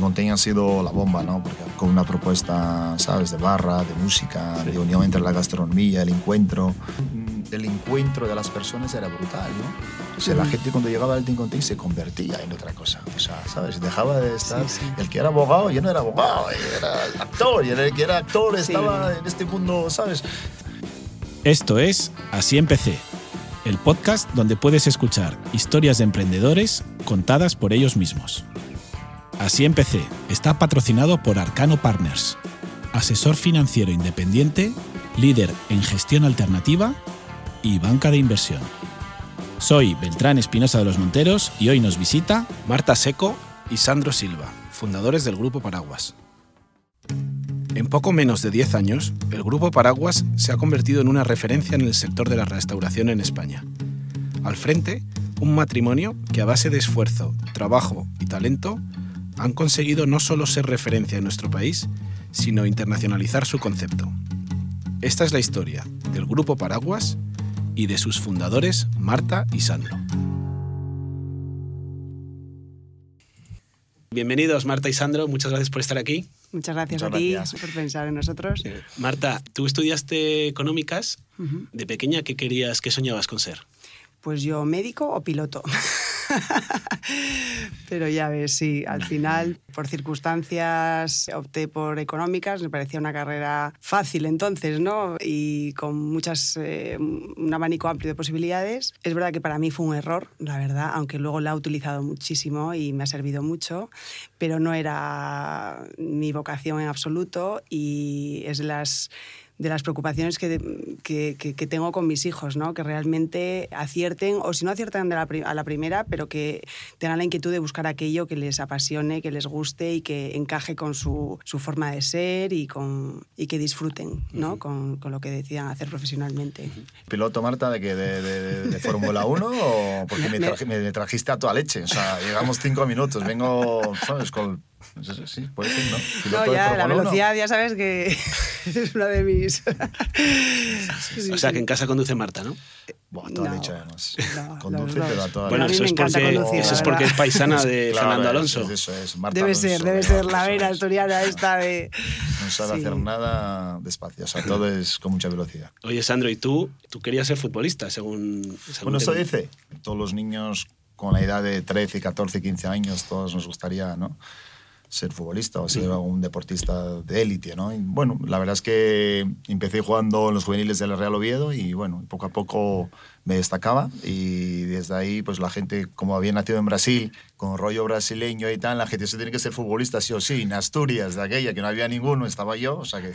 Tincontín ha sido la bomba, ¿no? Porque con una propuesta, ¿sabes? De barra, de música, de unión entre la gastronomía, el encuentro. El encuentro de las personas era brutal, ¿no? O sea, la gente cuando llegaba al Tincontín se convertía en otra cosa. O sea, ¿sabes? Dejaba de estar... El que era abogado ya no era abogado, era actor. Y el que era actor estaba en este mundo, ¿sabes? Esto es Así empecé, el podcast donde puedes escuchar historias de emprendedores contadas por ellos mismos. Así empecé está patrocinado por Arcano Partners, asesor financiero independiente, líder en gestión alternativa y banca de inversión. Soy Beltrán Espinosa de los Monteros y hoy nos visita Marta Seco y Sandro Silva, fundadores del Grupo Paraguas. En poco menos de 10 años, el Grupo Paraguas se ha convertido en una referencia en el sector de la restauración en España. Al frente, un matrimonio que a base de esfuerzo, trabajo y talento han conseguido no solo ser referencia en nuestro país, sino internacionalizar su concepto. Esta es la historia del Grupo Paraguas y de sus fundadores Marta y Sandro. Bienvenidos Marta y Sandro, muchas gracias por estar aquí. Muchas gracias a ti por pensar en nosotros. Eh, Marta, tú estudiaste económicas. De pequeña, ¿qué querías, qué soñabas con ser? Pues yo médico o piloto. Pero ya ves, sí, al final, por circunstancias, opté por económicas, me parecía una carrera fácil entonces, ¿no? Y con muchas, eh, un abanico amplio de posibilidades. Es verdad que para mí fue un error, la verdad, aunque luego la he utilizado muchísimo y me ha servido mucho, pero no era mi vocación en absoluto y es de las de las preocupaciones que, que, que, tengo con mis hijos, ¿no? que realmente acierten, o si no aciertan de la, a la primera, pero que tengan la inquietud de buscar aquello que les apasione, que les guste y que encaje con su, su forma de ser y, con, y que disfruten ¿no? con, con, lo que decidan hacer profesionalmente. ¿Piloto, Marta, de, que de, de, de Fórmula 1 o porque me, me, trajiste a toda leche? O sea, llegamos cinco minutos, vengo, ¿sabes? Con Sí, puede ser, ¿no? no, ya, la velocidad, ya sabes que es una de mis. o sea, que en casa conduce Marta, ¿no? Buah, toda no, leche, además. No, conduce, no, pero a toda Bueno, eso es, porque, conducir, eso es porque es paisana de claro, Fernando Alonso. Eso, eso es. Marta debe Alonso, ser, debe ser la vena asturiana esta de. No sabe sí. hacer nada despacio, o sea, todo es con mucha velocidad. Oye, Sandro, ¿y tú? Tú querías ser futbolista, según. según bueno, eso dice. Todos los niños con la edad de 13, 14, 15 años, todos nos gustaría, ¿no? Ser futbolista o ser un deportista de élite, ¿no? Y bueno, la verdad es que empecé jugando en los juveniles del Real Oviedo y bueno, poco a poco me destacaba y desde ahí pues la gente, como había nacido en Brasil, con rollo brasileño y tal, la gente se tiene que ser futbolista sí o sí. En Asturias, de aquella que no había ninguno, estaba yo, o sea que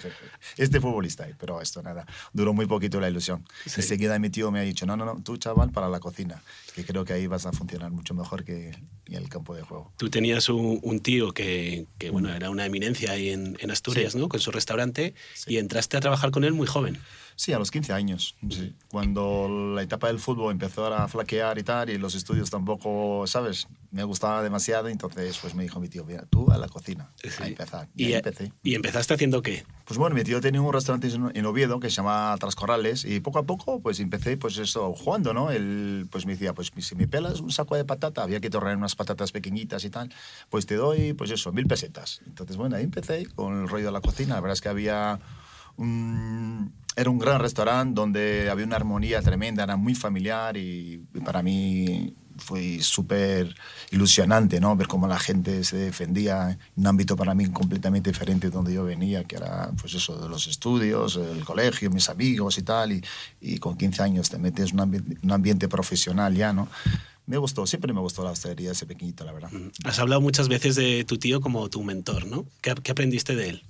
este futbolista, pero esto nada, duró muy poquito la ilusión. Sí. Enseguida mi tío me ha dicho, no, no, no, tú chaval para la cocina, que creo que ahí vas a funcionar mucho mejor que en el campo de juego. Tú tenías un, un tío que, que, bueno, era una eminencia ahí en, en Asturias, sí. ¿no? Con su restaurante sí. y entraste a trabajar con él muy joven. Sí, a los 15 años. Sí. Cuando la etapa del fútbol empezó a flaquear y tal, y los estudios tampoco, ¿sabes? Me gustaba demasiado, entonces pues me dijo mi tío, mira, tú a la cocina, sí. a empezar. Y, y empecé. ¿Y empezaste haciendo qué? Pues bueno, mi tío tenía un restaurante en Oviedo que se llama Trascorrales, y poco a poco pues empecé pues eso, jugando, ¿no? Él pues me decía, pues si me pelas un saco de patata, había que torrear unas patatas pequeñitas y tal, pues te doy, pues eso, mil pesetas. Entonces, bueno, ahí empecé con el rollo de la cocina. La verdad es que había un era un gran restaurante donde había una armonía tremenda, era muy familiar y, para mí fue súper ilusionante, ¿no? Ver cómo la gente se defendía en un ámbito para mí completamente diferente de donde yo venía, que era, pues eso, de los estudios, el colegio, mis amigos y tal, y, y con 15 años te metes en un, ambi un ambiente profesional ya, ¿no? me gustó, siempre me gustó la hostelería ese pequeñito, la verdad. Has hablado muchas veces de tu tío como tu mentor, ¿no? ¿Qué, qué aprendiste de él?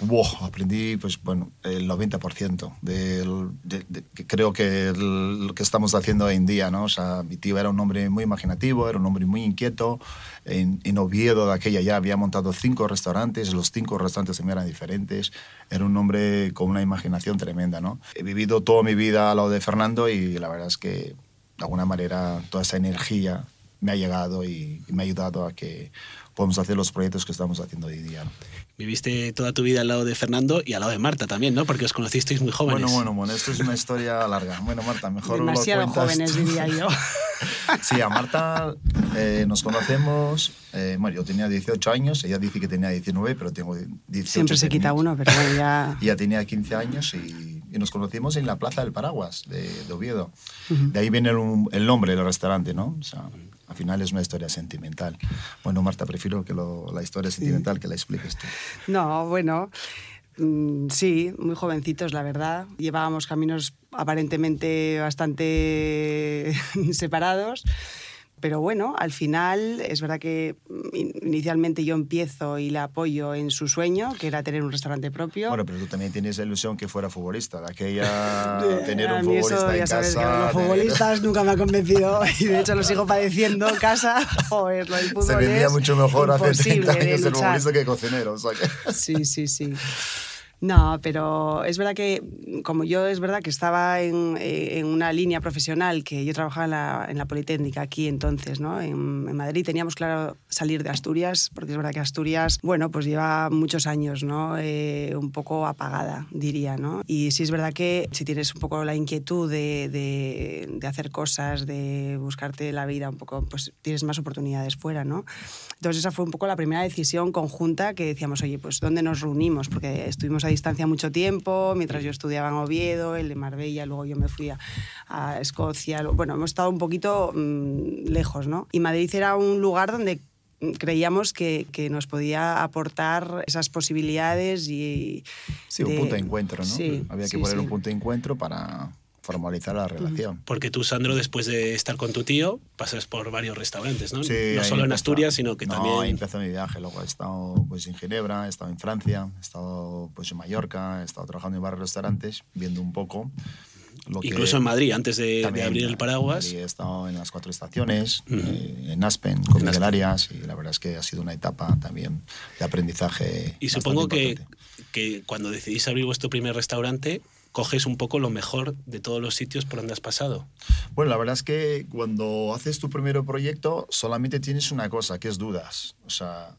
Wow, aprendí, pues bueno, el 90% del, de, de, creo que el, lo que estamos haciendo hoy en día, ¿no? O sea, mi tío era un hombre muy imaginativo, era un hombre muy inquieto. En, en Oviedo, de aquella ya, había montado cinco restaurantes, los cinco restaurantes también eran diferentes. Era un hombre con una imaginación tremenda, ¿no? He vivido toda mi vida al lado de Fernando y la verdad es que, de alguna manera, toda esa energía me ha llegado y, y me ha ayudado a que podamos hacer los proyectos que estamos haciendo hoy día. ¿no? Viviste toda tu vida al lado de Fernando y al lado de Marta también, ¿no? Porque os conocisteis muy jóvenes. Bueno, bueno, bueno, esto es una historia larga. Bueno, Marta, mejor Demasiado lo cuentas jóvenes, tú. diría yo. sí, a Marta eh, nos conocemos, eh, bueno, yo tenía 18 años, ella dice que tenía 19, pero tengo 18. Siempre se quita uno, pero ya... ella tenía 15 años y, y, nos conocimos en la Plaza del Paraguas de, de Oviedo. Uh -huh. De ahí viene el, el, nombre del restaurante, ¿no? O sea, al final es una historia sentimental. Bueno, Marta, prefiero que lo, la historia sentimental que la expliques tú. No, bueno... Mm, sí, muy jovencitos, la verdad. Llevábamos caminos aparentemente bastante separados. Pero bueno, al final es verdad que inicialmente yo empiezo y la apoyo en su sueño, que era tener un restaurante propio. Bueno, pero tú también tienes la ilusión que fuera futbolista, de aquella tener un futbolista eso, en ya sabes casa. Que los futbolistas nunca me han convencido y de hecho lo sigo padeciendo en casa. Joder, lo del fútbol Se vendía es mucho mejor hace 30 años ser futbolista que cocinero. O sea que... Sí, sí, sí. No, pero es verdad que, como yo es verdad que estaba en, eh, en una línea profesional, que yo trabajaba en la, en la Politécnica aquí entonces, ¿no? En, Madrid teníamos claro salir de Asturias, porque es verdad que Asturias, bueno, pues lleva muchos años, ¿no? Eh, un poco apagada, diría, ¿no? Y sí es verdad que si tienes un poco la inquietud de, de, de hacer cosas, de buscarte la vida un poco, pues tienes más oportunidades fuera, ¿no? Entonces esa fue un poco la primera decisión conjunta que decíamos, oye, pues ¿dónde nos reunimos? Porque estuvimos a distancia mucho tiempo, mientras yo estudiaba en Oviedo, el de Marbella, luego yo me fui a, a Escocia, bueno, hemos estado un poquito mmm, lejos, ¿no? Y Madrid era un lugar donde creíamos que, que, nos podía aportar esas posibilidades y... Sí, de... un punto de encuentro, ¿no? Sí, Había que sí, poner sí. un punto de encuentro para formalizar la relación. Porque tú, Sandro, después de estar con tu tío, pasas por varios restaurantes, ¿no? Sí, no solo en Asturias, sino que no, también... ahí empezó mi viaje. Luego he estado pues, en Ginebra, he estado en Francia, he estado pues, en Mallorca, he estado trabajando en varios restaurantes, viendo un poco... Lo Incluso que, en Madrid, antes de, también, de abrir el paraguas. He estado en las cuatro estaciones, uh -huh. eh, en Aspen, con en Miguel Aspen. Arias, y la verdad es que ha sido una etapa también de aprendizaje. Y supongo que, que cuando decidís abrir vuestro primer restaurante, coges un poco lo mejor de todos los sitios por donde has pasado. Bueno, la verdad es que cuando haces tu primer proyecto solamente tienes una cosa, que es dudas. O sea,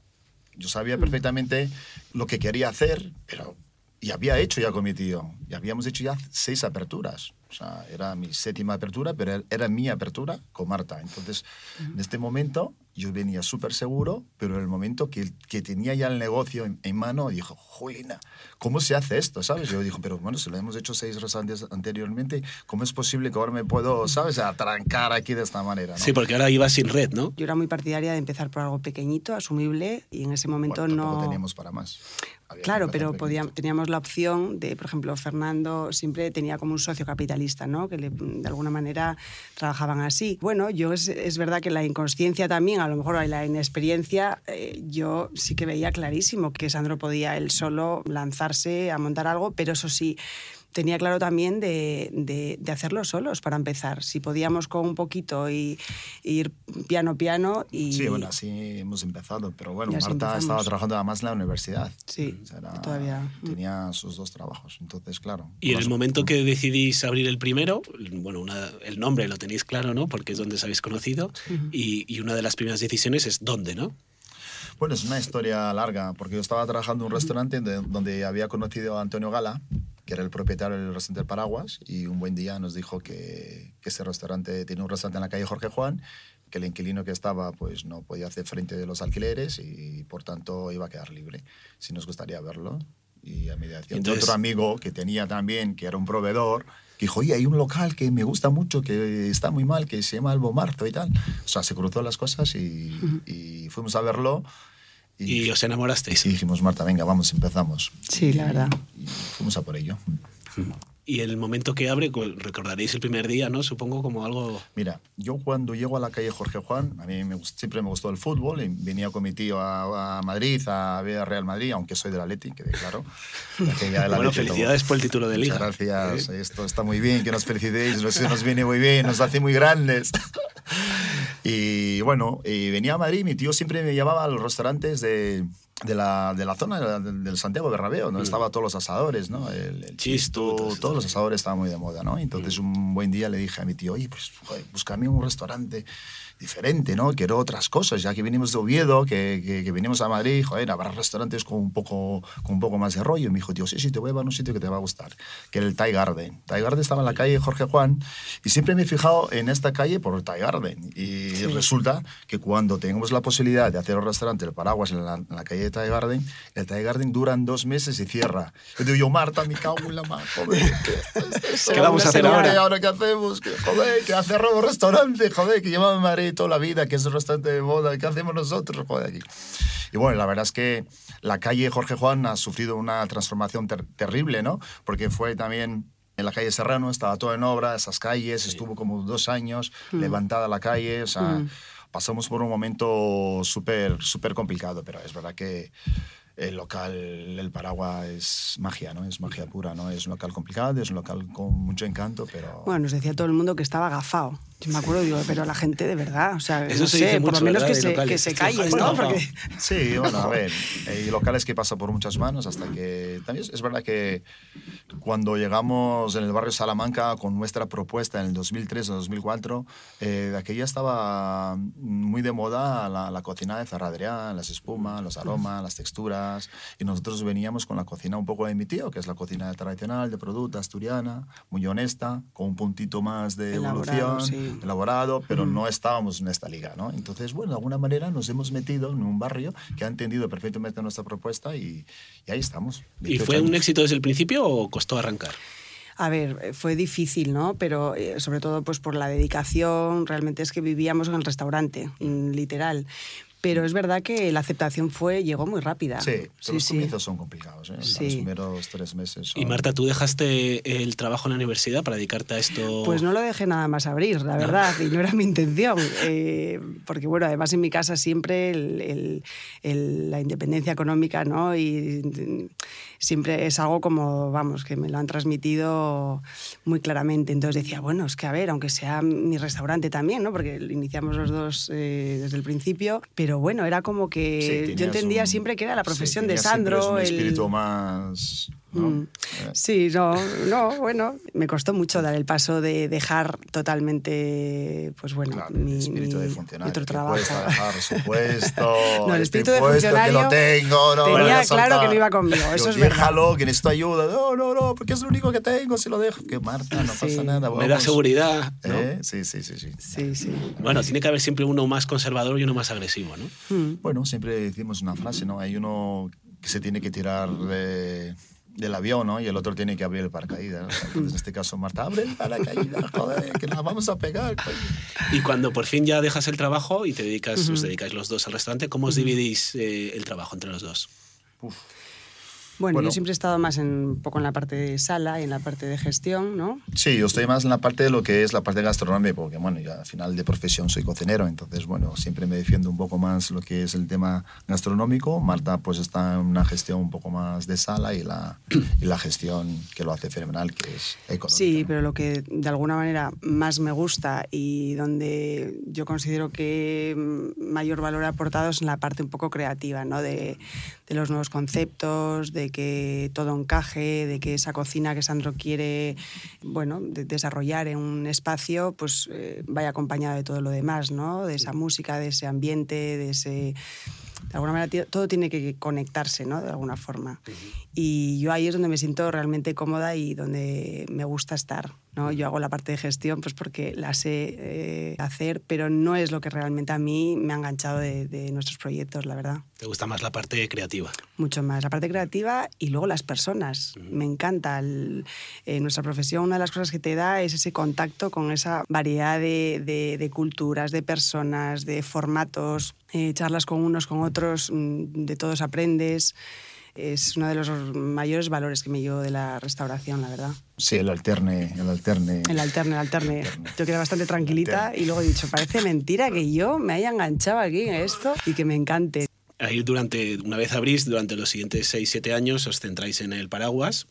yo sabía perfectamente lo que quería hacer, pero y había hecho ya con mi tío. Y habíamos hecho ya seis aperturas. O sea, era mi séptima apertura, pero era mi apertura con Marta. Entonces, uh -huh. en este momento, yo venía súper seguro, pero en el momento que, que tenía ya el negocio en, en, mano, dijo, Julina, ¿cómo se hace esto? ¿Sabes? Yo dije, pero bueno, si lo hemos hecho seis restaurantes anteriormente, ¿cómo es posible que ahora me puedo, ¿sabes?, atrancar aquí de esta manera. ¿no? Sí, porque ahora iba sin red, ¿no? Yo era muy partidaria de empezar por algo pequeñito, asumible, y en ese momento bueno, no... teníamos para más. Había claro, pero podíamos, teníamos la opción de, por ejemplo, Fernando siempre tenía como un socio capitalista, ¿no? Que le, de alguna manera trabajaban así. Bueno, yo es, es, verdad que la inconsciencia también, a lo mejor la inexperiencia, eh, yo sí que veía clarísimo que Sandro podía él solo lanzarse a montar algo, pero eso sí, tenía claro también de, de, de, hacerlo solos para empezar. Si podíamos con un poquito y, y ir piano piano y... Sí, bueno, así hemos empezado. Pero bueno, Marta estaba trabajando además en la universidad. Sí, o sea, era, todavía. Mm. Tenía sus dos trabajos, entonces, claro. Y en el momento que decidís abrir el primero, bueno, una, el nombre lo tenéis claro, ¿no? Porque es donde os habéis conocido. Uh -huh. y, y una de las primeras decisiones es dónde, ¿no? Bueno, es una historia larga, porque yo estaba trabajando en un restaurante donde había conocido a Antonio Gala, que era el propietario del restaurante del Paraguas, y un buen día nos dijo que, que ese restaurante tiene un restaurante en la calle Jorge Juan, que el inquilino que estaba pues no podía hacer frente de los alquileres y por tanto iba a quedar libre. Si nos gustaría verlo. Y a mediación Entonces, de otro amigo que tenía también, que era un proveedor, que dijo, oye, hay un local que me gusta mucho, que está muy mal, que se llama Albo Marzo y tal. O sea, se cruzó las cosas y, uh -huh. y fuimos a verlo. Y, y, os enamorasteis. Y dijimos, Marta, venga, vamos, empezamos. Sí, la verdad. Y, y fuimos a por ello. Y el momento que abre, pues, recordaréis el primer día, ¿no? Supongo como algo... Mira, yo cuando llego a la calle Jorge Juan, a mí me, siempre me gustó el fútbol, y venía con mi tío a, a, Madrid, a ver a Real Madrid, aunque soy del Atleti, que claro. bueno, felicidades todo. por el título de Liga. Muchas gracias, ¿Eh? esto está muy bien, que nos felicitéis, nos, nos viene muy bien, nos hace muy grandes. y bueno, y venía a Madrid, mi tío siempre me llevaba a los restaurantes de de la, de la zona del, del Santiago Bernabéu, donde Mm. estaban todos los asadores, ¿no? El, eso. todos los asadores estaban muy de moda, ¿no? Entonces un buen día le dije a mi tío, oye, pues joder, búscame un restaurante diferente, ¿no? Quiero otras cosas, ya que vinimos de Oviedo, que, que, que vinimos a Madrid, joder, habrá restaurantes con un poco, con un poco más de rollo. Y me dijo, tío, sí, sí, te voy a llevar a un sitio que te va a gustar, que era el Thai Garden. Thai Garden estaba en la calle Jorge Juan y siempre me he fijado en esta calle por el Thai Garden. Y resulta que cuando tenemos la posibilidad de hacer un restaurante, el Paraguas, en la, en la calle de Thai Garden, el Thai Garden duran dos meses y cierra. Yo digo, yo, Marta, me cago en la mano, joder. ¿qué, esto- ¿Qué vamos a hacer ahora? ¿Ahora qué hacemos? Que, joder, que ha cerrado un restaurante, joder, que llevaba Madrid toda la vida, que es un restaurante de moda, ¿qué hacemos nosotros, joder, aquí? Y bueno, la verdad es que la calle Jorge Juan ha sufrido una transformación ter- terrible, ¿no? Porque fue también en la calle Serrano, estaba todo en obra, esas calles, estuvo como dos años levantada la calle, o sea, pasamos por un momento súper, súper complicado, pero es verdad que el local, el Paraguas es magia, ¿no? Es magia pura, ¿no? Es un local complicado, es un local con mucho encanto, pero... Bueno, nos decía todo el mundo que estaba agafado. Yo me acuerdo, digo, pero la gente de verdad, o sea, Eso no se sé, dice por mucho, lo menos que se, que se callen, está ¿no? Porque Sí, bueno, a ver, hay locales que pasan por muchas manos hasta que... También es verdad que cuando llegamos en el barrio Salamanca con nuestra propuesta en el 2003 o 2004, eh, de aquella estaba muy de moda la, la cocina de Ferradrián, las espumas, los aromas, las texturas, y nosotros veníamos con la cocina un poco de mi tío, que es la cocina tradicional de producto asturiana, muy honesta, con un puntito más de Elaborado, evolución, sí. Elaborado, pero no estábamos en esta liga, ¿no? Entonces, bueno, de alguna manera nos hemos metido en un barrio que ha entendido perfectamente nuestra propuesta y, y ahí estamos. ¿Y 18 fue un éxito desde el principio o costó arrancar? A ver, eh, fue difícil, ¿no? Pero eh, sobre todo pues por la dedicación, realmente es que vivíamos en el restaurante, mm, literal. Pero es verdad que la aceptación fue llegó muy rápida. Sí, pero sí, los sí. comienzos son complicados, ¿eh? Sí. Los primeros tres meses son... Y Marta, ¿tú dejaste el trabajo en la universidad para dedicarte a esto? Pues no lo dejé nada más abrir, la verdad, y no era mi intención. eh, porque, bueno, además en mi casa siempre el- el- el- la independencia económica, ¿no? Y siempre es algo como, vamos, que me lo han transmitido muy claramente. Entonces decía, bueno, es que a ver, aunque sea mi restaurante también, ¿no? Porque iniciamos los dos eh, desde el principio, pero bueno, era como que yo entendía un- siempre que era la sí, profesión de Sandro. un el- espíritu más... ¿no? Mm. Eh, Sí, no, no, bueno, me costó mucho dar el paso de dejar totalmente, pues bueno, Claro, mi, el espíritu de mi- funcionario. otro trabajo. dejar su puesto. No, el este espíritu de puesto que lo funcionario tengo, no tenía claro que no iba conmigo, eso Digo, es verdad. Déjalo, que necesito ayuda. No, no, no, porque es lo único que tengo, si lo dejo. Que Marta, no Sí. pasa nada. Me da vamos. seguridad, ¿no? ¿Eh? Sí, sí, sí, sí. Sí, sí. Bueno, tiene que haber siempre uno más conservador y uno más agresivo, ¿no? Mm. Bueno, siempre decimos una frase, ¿no? Hay uno que se tiene que tirar de- del avión, ¿no? Y el otro tiene que abrir el paracaídas. ¿no? Entonces, en este caso, Marta, abre el paracaídas, joder, que la vamos a pegar. coño". Y cuando por fin ya dejas el trabajo y te dedicas, os dedicáis los dos al restaurante, ¿cómo os dividís eh, el trabajo entre los dos? Uf. Bueno, Bueno. yo siempre he estado más en, un poco en la parte de sala y en la parte de gestión, ¿no? Sí, yo estoy más en la parte de lo que es la parte gastronómica, porque bueno, yo al final de profesión soy cocinero, entonces bueno, siempre me defiendo un poco más lo que es el tema gastronómico. Marta pues está en una gestión un poco más de sala y la, y la gestión que lo hace fenomenal, que es económica. Sí, ¿no? pero lo que de alguna manera más me gusta y donde yo considero que mayor valor ha aportado es en la parte un poco creativa, ¿no? De, de los nuevos conceptos, de que todo encaje, de que esa cocina que Sandro quiere, bueno, de- desarrollar en un espacio, pues eh, vaya acompañada de todo lo demás, ¿no? De esa música, de ese ambiente, de ese de alguna manera todo tiene que conectarse, ¿no? De alguna forma. Y yo ahí es donde me siento realmente cómoda y donde me gusta estar, ¿no? Yo hago la parte de gestión pues porque la sé eh, hacer, pero no es lo que realmente a mí me ha enganchado de, de nuestros proyectos, la verdad. ¿Te gusta más la parte creativa? Mucho más. La parte creativa y luego las personas. Me encanta. El- eh, nuestra profesión, una de las cosas que te da es ese contacto con esa variedad de, de- de culturas, de personas, de formatos, eh, charlas con unos, con otros, mm, de todos aprendes. Es uno de los mayores valores que me llevo de la restauración, la verdad. Sí, el alterne, el alterne. El alterne, el alterne. Alterne. Yo quedé bastante tranquilita y luego he dicho, parece mentira que yo me haya enganchado aquí en esto y que me encante. Ahí durante, una vez abrís, durante los siguientes 6-7 años os centráis en el paraguas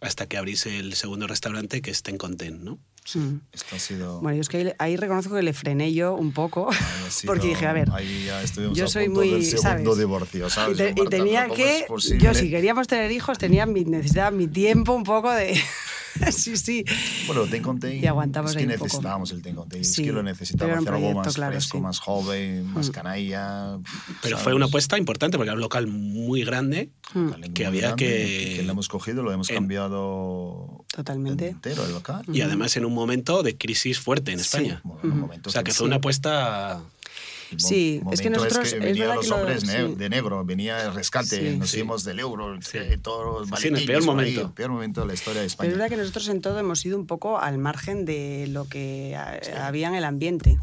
hasta que abrís el segundo restaurante que es Ten Content, ¿no? Mm. Esto ha sido... Bueno, yo es que ahí, ahí reconozco que le frené yo un poco, sido- porque dije, a ver, ahí ya estuvimos yo a soy punto muy, del segundo ¿sabes? divorcio, y, ¿sabes? te- y Marta? tenía ¿Cómo que, yo si queríamos tener hijos, tenía mi, necesitaba mi tiempo un poco de... sí, sí. Bueno, Ten con Ten, Y aguantamos es que ahí un poco. necesitábamos el Ten con Ten, Sí, es que lo un hacer algo más claro, fresco, sí. más joven, más Mm. canalla. Pero ¿sabes? fue una apuesta importante porque era un local muy grande Mm, que muy había grande, que- que lo hemos cogido, lo hemos en- cambiado Totalmente. entero el local. y además en un momento de crisis fuerte en Sí. España. Bueno, en un momento O sea, que que- fue una apuesta... Sí, es que momento nosotros- es venían los que lo- hombres ne- sí. de negro, venía el rescate, Sí. nos Sí. íbamos del euro, Sí. eh, todos los Sí, en el peor por ahí, momento. el peor momento de la historia de Pero España. es verdad que nosotros en todo hemos ido un poco al margen de lo que a- había en el ambiente.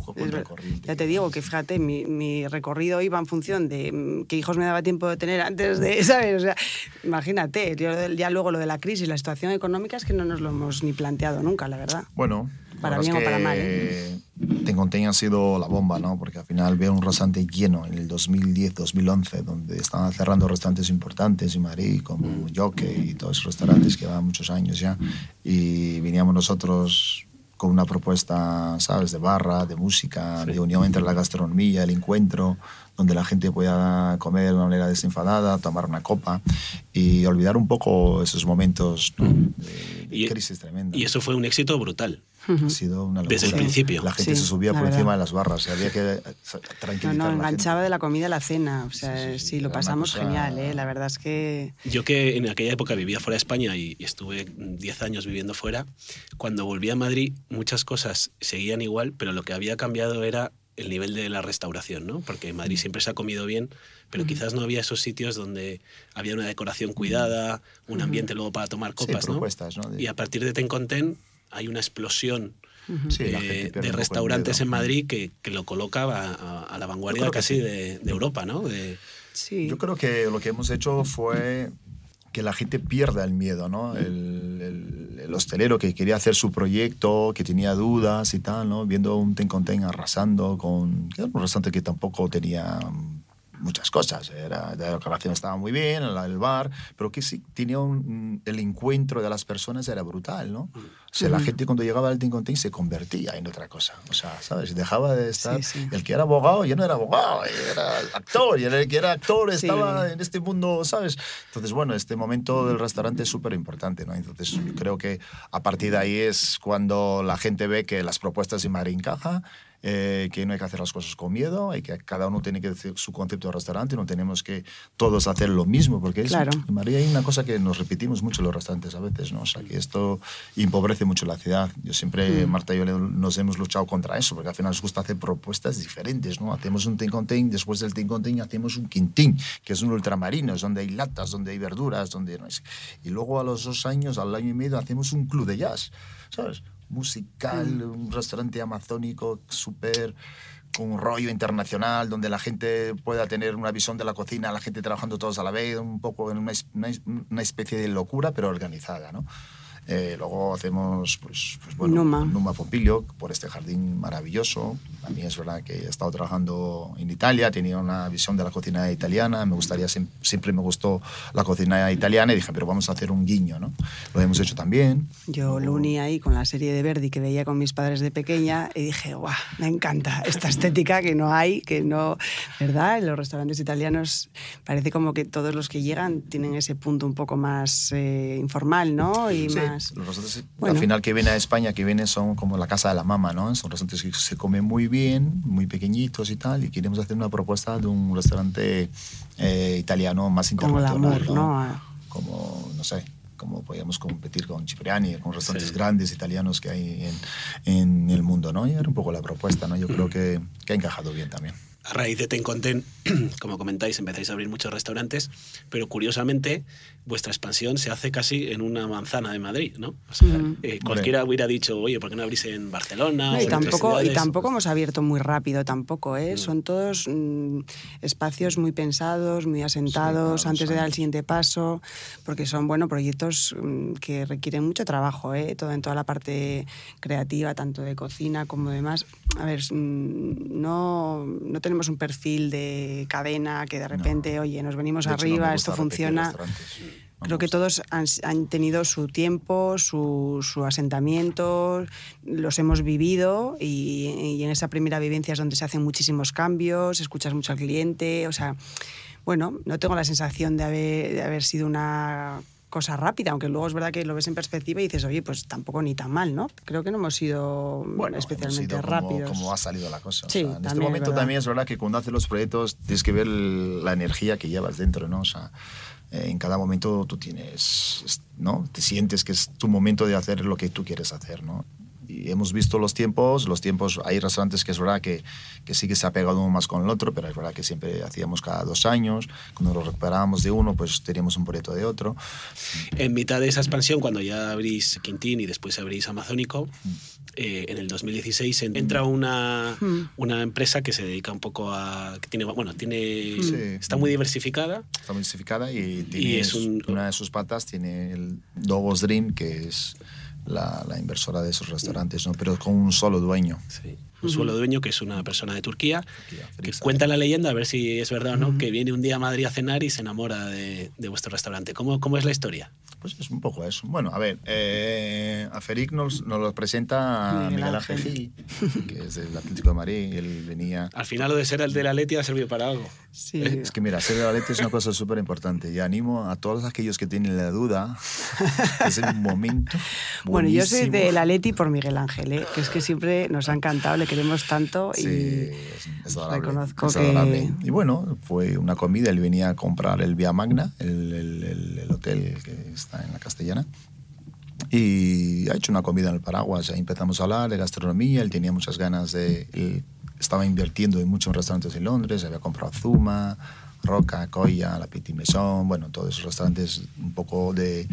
ya te digo que fíjate, mi, mi recorrido iba en función de mm, qué hijos me daba tiempo de tener antes de, ¿sabes? O sea, imagínate, yo ya luego lo de la crisis, la situación económica es que no nos lo hemos ni planteado nunca, la verdad. Bueno, Para bien es o para mal, ¿eh? Tenconten ha sido la bomba, ¿no? Porque al final veo un restaurante lleno en el 2010-2011, donde estaban cerrando restaurantes importantes en Madrid, como Jockey y todos esos restaurantes que llevan muchos años ya. Y veníamos nosotros con una propuesta, ¿sabes?, de barra, de música, Sí. de unión entre la gastronomía, el encuentro, donde la gente pueda comer de una manera desenfadada, tomar una copa y olvidar un poco esos momentos ¿no? de, de Y- crisis tremenda. Y eso fue un éxito brutal. Ha sido una locura. Desde el principio. La gente Sí, se subía por verdad. encima de las barras. y había que eh, No, tranquilizar no, la enganchaba gente. de la comida a la cena. O sea, Sí, sí, sí, sí, lo pasamos cosa- genial, ¿eh? La verdad es que... Yo que en aquella época vivía fuera de España y, estuve 10 años viviendo fuera, cuando volví a Madrid muchas cosas seguían igual, pero lo que había cambiado era el nivel de la restauración, ¿no? Porque en Madrid siempre se ha comido bien, pero quizás no había esos sitios donde había una decoración cuidada, un ambiente luego para tomar Sí, copas, ¿no? propuestas, ¿no? De- Y a partir de Tenconten hay una explosión eh, de restaurantes en Madrid que, que lo coloca a, a- a la vanguardia casi sí. de, de Europa, ¿no? De, Sí. Yo creo que lo que hemos hecho fue que la gente pierda el miedo, ¿no? El, el- el hostelero que quería hacer su proyecto, que tenía dudas y tal, ¿no? Viendo un Ten con Ten arrasando con... que era un restaurante que tampoco tenía mm, muchas cosas. Era, la decoración estaba muy bien, el, bar, pero que sí tenía un, el encuentro de las personas era brutal, ¿no? O sea, la gente cuando llegaba al Ten con Ten se convertía en otra cosa. O sea, ¿sabes? Dejaba de estar... Sí, sí. El que era abogado ya no era abogado, era actor. Y el que era actor Sí. estaba en este mundo, ¿sabes? Entonces, bueno, este momento del restaurante es súper importante, ¿no? Entonces, yo creo que a partir de ahí es cuando la gente ve que las propuestas de Madrid encaja, eh, que no hay que hacer las cosas con miedo, y que cada uno tiene que decir su concepto de restaurante, no tenemos que todos hacer lo mismo, porque es, Claro. en Madrid hay una cosa que nos repetimos mucho en los restaurantes a veces, ¿no? O sea, que esto empobrece mucho la ciudad. Yo siempre, Marta y yo, nos hemos luchado contra eso, porque al final nos gusta hacer propuestas diferentes, ¿no? Hacemos un tin con tin, después del tin con tin hacemos un quintín, que es un ultramarino, es donde hay latas, donde hay verduras, donde no es. Y luego a los dos años, al año y medio, hacemos un club de jazz, ¿sabes? Musical, un restaurante amazónico súper con un rollo internacional donde la gente pueda tener una visión de la cocina, la gente trabajando todos a la vez, un poco en una, una especie de locura, pero organizada, ¿no? Eh, luego hacemos, pues, pues bueno, Numa. Numa Pompilio, por este jardín maravilloso. A mí es verdad que he estado trabajando en Italia, tenía una visión de la cocina italiana, me gustaría, siem- siempre me gustó la cocina italiana y dije, pero vamos a hacer un guiño, ¿no? Lo hemos hecho también. Yo lo uní ahí con la serie de Verdi que veía con mis padres de pequeña y dije, guau, me encanta esta estética que no hay, que no, ¿verdad? En los restaurantes italianos parece como que todos los que llegan tienen ese punto un poco más eh, informal, ¿no? Y Sí, más... los restaurantes Bueno. al final que vienen a España, que vienen son como la casa de la mamá, ¿no? Son restaurantes que se comen muy bien, muy pequeñitos y tal, y queremos hacer una propuesta de un restaurante eh, italiano más Como el internacional, amor, ¿no? Como, no sé, como podíamos competir con Cipriani, con restaurantes Sí. grandes italianos que hay en, en el mundo, ¿no? Y era un poco la propuesta, ¿no? Yo creo que, que ha encajado bien también. A raíz de Tenconten, como comentáis, empezáis a abrir muchos restaurantes, pero curiosamente vuestra expansión se hace casi en una manzana de Madrid, ¿no? O sea, Ujú. eh, cualquiera hubiera dicho, oye, ¿por qué no abrís en Barcelona? No, o y, en tampoco, y ciudades?". tampoco hemos abierto muy rápido, tampoco, ¿eh? Mm. Son todos mm, espacios muy pensados, muy asentados, claro, antes de dar el siguiente paso, porque son, bueno, proyectos mm, que requieren mucho trabajo, ¿eh? Todo en toda la parte creativa, tanto de cocina como demás. A ver, mm, no, no tenemos un perfil de cadena que de repente, oye, nos venimos De hecho, no arriba, esto funciona. restaurantes. Creo que todos han, han tenido su tiempo, su, su, asentamiento, los hemos vivido y, y, en esa primera vivencia es donde se hacen muchísimos cambios, escuchas mucho al cliente, o sea, bueno, no tengo la sensación de haber, de haber sido una cosa rápida, aunque luego es verdad que lo ves en perspectiva y dices, oye, pues tampoco ni tan mal, ¿no? Creo que no hemos sido bueno, especialmente hemos sido rápidos. Como, como, ha salido la cosa. Sí, o sea, en este momento es también es verdad que cuando haces los proyectos tienes que ver la energía que llevas dentro, ¿no? O sea, eh, en cada momento tú tienes, ¿no? Te sientes que es tu momento de hacer lo que tú quieres hacer, ¿no? Y hemos visto los tiempos, los tiempos, hay restaurantes que es verdad que, que sí que se ha pegado uno más con el otro, pero es verdad que siempre hacíamos cada dos años, cuando lo recuperábamos de uno, pues teníamos un proyecto de otro. En mitad de esa expansión, cuando ya abrís Quintín y después abrís Amazónico, eh, en el 2016 entra una, Mm. una empresa que se dedica un poco a... que tiene, bueno, tiene, Sí. está muy diversificada. Está muy diversificada y, tiene, es un- una de sus patas tiene el Dogos Dream, que es la, la inversora de esos restaurantes, ¿no? pero con un solo dueño. Sí. Un suelo dueño que es una persona de Turquía, Turquía, que cuenta la leyenda, a ver si es verdad o no, que viene un día a Madrid a cenar y se enamora de, de vuestro restaurante. ¿Cómo, ¿Cómo es la historia? Pues es un poco eso. Bueno, a ver, eh, a Feric nos, nos lo presenta Miguel Miguel Ángel. Gil, que es del Atlético de Madrid, y él venía... Al final lo de ser el de la Leti ha servido para algo. Sí. Es que mira, ser de la leche es una cosa súper importante y animo a todos aquellos que tienen la duda, es el momento Bueno, yo soy buenísimo. de la Leti por Miguel Ángel, ¿eh? que es que siempre nos ha encantado, le queremos tanto Sí, y es, es adorable. reconozco es que- adorable. Y bueno, fue una comida. Él venía a comprar el Vía Magna, el, el- el- el hotel que está en la Castellana. Y ha hecho una comida en el Paraguas. Ahí empezamos a hablar de gastronomía. Él tenía muchas ganas de. Él estaba invirtiendo en muchos restaurantes en Londres. Había comprado Zuma, Roca, Coya, La Petit Maison. Bueno, todos esos restaurantes un poco de,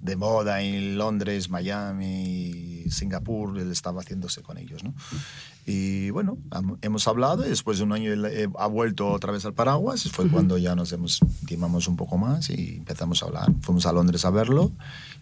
de moda en Londres, Miami, Singapur. Él estaba haciéndose con ellos, ¿no? Y bueno, hemos hablado y después de un año él eh, ha vuelto otra vez al Paraguas. Fue cuando ya nos hemos intimamos un poco más y empezamos a hablar. Fuimos a Londres a verlo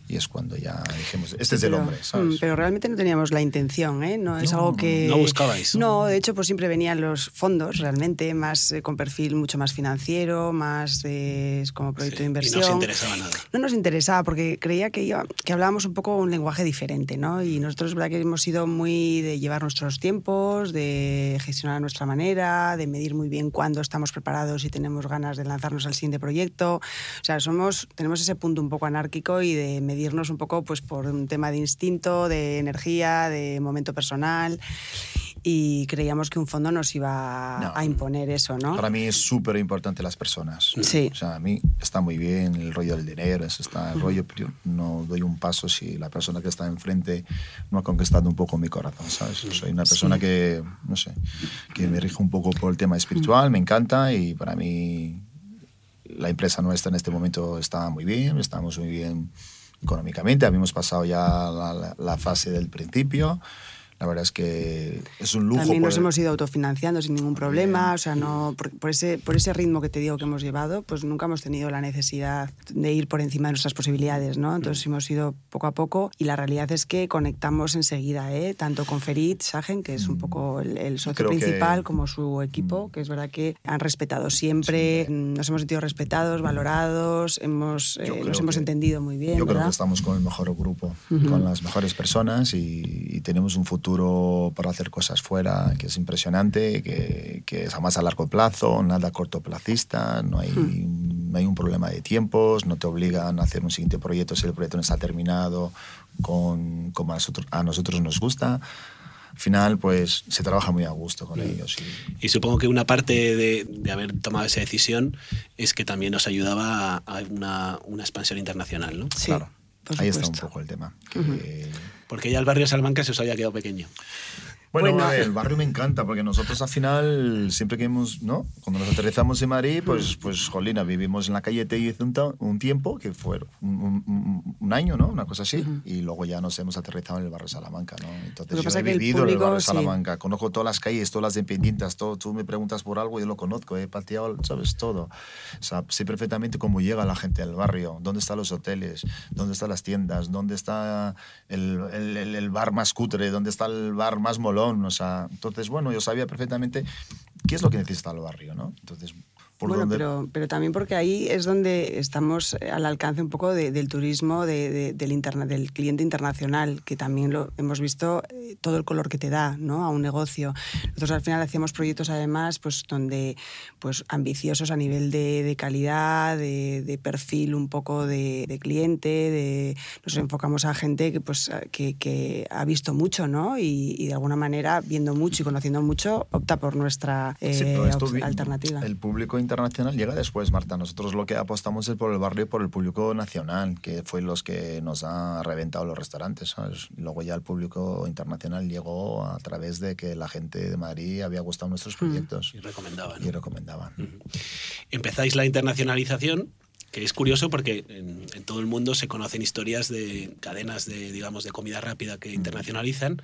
y es cuando ya dijimos, este es el pero, hombre, mm, ¿sabes? Pero realmente no teníamos la intención, ¿eh? No es algo que... no buscabais. No, de hecho, pues siempre venían los fondos, realmente, más eh, con perfil mucho más financiero, más eh, como proyecto Sí, de y no os inversión. interesaba nada. No nos interesaba porque creía que, iba- que hablábamos un poco un lenguaje diferente, ¿no? Y nosotros, es verdad que hemos sido muy de llevar nuestros tiempos, de gestionar a nuestra manera, de medir muy bien cuándo estamos preparados y tenemos ganas de lanzarnos al siguiente proyecto. O sea, somos, tenemos ese punto un poco anárquico y de medirnos un poco pues, por un tema de instinto, de energía, de momento personal. Y creíamos que un fondo nos iba No. a imponer eso, ¿no? Para mí es súper importante las personas. Sí. O sea, a mí está muy bien el rollo del dinero, eso está el rollo, pero yo no doy un paso si la persona que está enfrente no ha conquistado un poco mi corazón, ¿sabes? Soy una persona Sí. que, no sé, que me rige un poco por el tema espiritual, me encanta y para mí la empresa nuestra en este momento está muy bien, estamos muy bien económicamente, habíamos pasado ya la, la- fase del principio. La verdad es que es un lujo. También nos hemos ido autofinanciando sin ningún problema, o sea, no por, por ese, por ese ritmo que te digo que hemos llevado, pues nunca hemos tenido la necesidad de ir por encima de nuestras posibilidades, ¿no? Entonces hemos ido poco a poco y la realidad es que conectamos enseguida, ¿eh? Tanto con Ferit Sagen, que es un poco el, el socio Creo que- principal, como su equipo, que es verdad que han respetado siempre, nos hemos sentido respetados, valorados, hemos, eh, nos hemos que- entendido muy bien, Yo creo ¿verdad? que estamos con el mejor grupo, con las mejores personas y, y tenemos un futuro para hacer cosas fuera que es impresionante, que, que es a más a largo plazo, nada cortoplacista, no hay, no hay un problema de tiempos, no te obligan a hacer un siguiente proyecto si el proyecto no está terminado con, como a nosotros, a nosotros nos gusta. Al final, pues se trabaja muy a gusto con ellos. y- Y supongo que una parte de, de haber tomado esa decisión es que también nos ayudaba a, a una, una expansión internacional, ¿no? Sí, claro, por ahí está un poco el tema. que- Porque ya el barrio Salamanca se os había quedado pequeño. Bueno, Bueno. ver, el barrio me encanta porque nosotros al final, siempre que hemos, ¿no? Cuando nos aterrizamos en Madrid, pues, pues jolina, vivimos en la calle Tellez un, un tiempo, que fue un, un- un año, ¿no? Una cosa así. Y luego ya nos hemos aterrizado en el barrio Salamanca, ¿no? Entonces yo he vivido en el público, barrio sí. Salamanca, conozco todas las calles, todas las dependientes, todo. Tú me preguntas por algo, yo lo conozco, he pateado, sabes todo. O sea, sé perfectamente cómo llega la gente al barrio, dónde están los hoteles, dónde están las tiendas, dónde está el, el- el- el bar más cutre, dónde está el bar más molón, entonces, bueno, yo sabía perfectamente qué es lo que necesita el barrio, ¿no? Entonces, por bueno, donde- pero, pero también porque ahí es donde estamos al alcance un poco de- del turismo de- de- del, interna- del cliente internacional, que también lo hemos visto eh, todo el color que te da ¿no? a un negocio. Nosotros al final hacíamos proyectos además pues, donde pues, ambiciosos a nivel de, calidad, de, perfil un poco de, cliente, de, nos enfocamos a gente que, pues, que, que ha visto mucho ¿no? y, y de alguna manera viendo mucho y conociendo mucho opta por nuestra eh, Sí, esto alternativa. El público internacional llega después, Marta. Nosotros lo que apostamos es por el barrio y por el público nacional, que fue los que nos ha reventado los restaurantes. ¿sabes? Luego ya el público internacional llegó a través de que la gente de Madrid había gustado nuestros proyectos Y recomendaban. y recomendaban. Empezáis la internacionalización, que es curioso porque en, en todo el mundo se conocen historias de cadenas de, digamos, de comida rápida que internacionalizan,